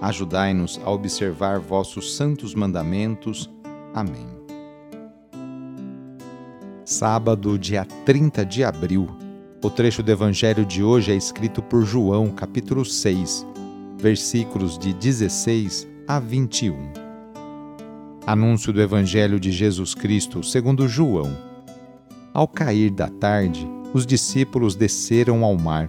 Ajudai-nos a observar vossos santos mandamentos. Amém sábado, dia 30 de abril. O trecho do evangelho de hoje é escrito por João, capítulo 6, versículos de 16 a 21. Anúncio do evangelho de Jesus Cristo, segundo João. Ao cair da tarde, os discípulos desceram ao mar.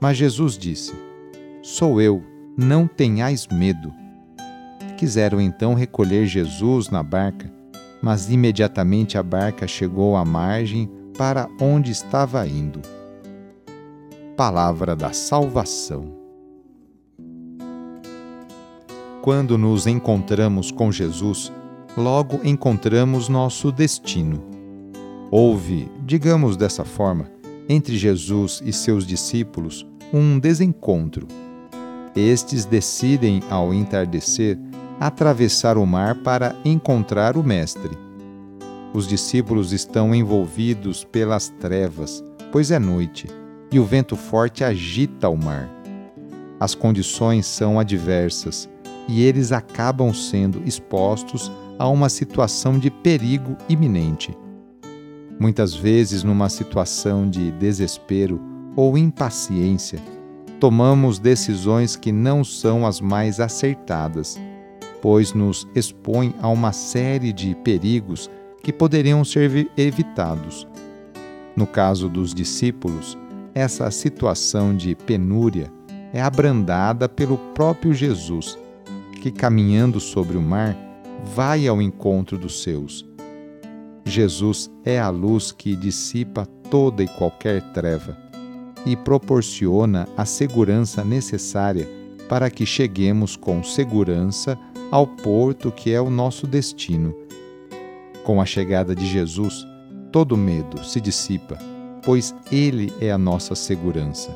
Mas Jesus disse: Sou eu, não tenhais medo. Quiseram então recolher Jesus na barca, mas imediatamente a barca chegou à margem para onde estava indo. Palavra da Salvação. Quando nos encontramos com Jesus, logo encontramos nosso destino. Houve, digamos dessa forma, entre Jesus e seus discípulos um desencontro. Estes decidem, ao entardecer, atravessar o mar para encontrar o Mestre. Os discípulos estão envolvidos pelas trevas, pois é noite, e o vento forte agita o mar. As condições são adversas e eles acabam sendo expostos a uma situação de perigo iminente. Muitas vezes, numa situação de desespero ou impaciência, tomamos decisões que não são as mais acertadas pois nos expõe a uma série de perigos que poderiam ser evitados. No caso dos discípulos, essa situação de penúria é abrandada pelo próprio Jesus, que, caminhando sobre o mar, vai ao encontro dos seus. Jesus é a luz que dissipa toda e qualquer treva e proporciona a segurança necessária para que cheguemos com segurança ao porto que é o nosso destino. Com a chegada de Jesus, todo medo se dissipa, pois Ele é a nossa segurança.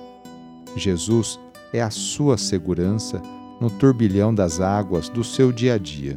Jesus é a sua segurança no turbilhão das águas do seu dia a dia.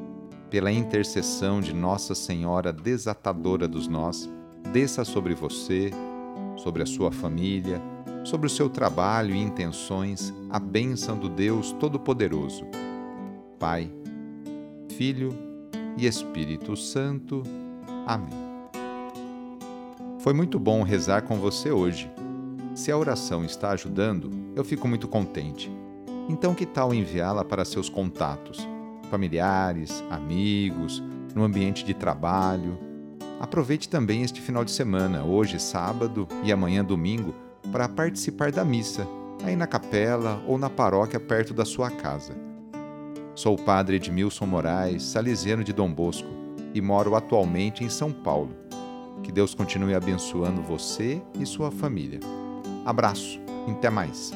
Pela intercessão de Nossa Senhora Desatadora dos Nós, desça sobre você, sobre a sua família, sobre o seu trabalho e intenções a bênção do Deus Todo-Poderoso. Pai, Filho e Espírito Santo. Amém. Foi muito bom rezar com você hoje. Se a oração está ajudando, eu fico muito contente. Então, que tal enviá-la para seus contatos, familiares, amigos, no ambiente de trabalho? Aproveite também este final de semana, hoje sábado e amanhã domingo, para participar da missa, aí na capela ou na paróquia perto da sua casa. Sou o padre Edmilson Moraes, salesiano de Dom Bosco, e moro atualmente em São Paulo. Que Deus continue abençoando você e sua família. Abraço, até mais.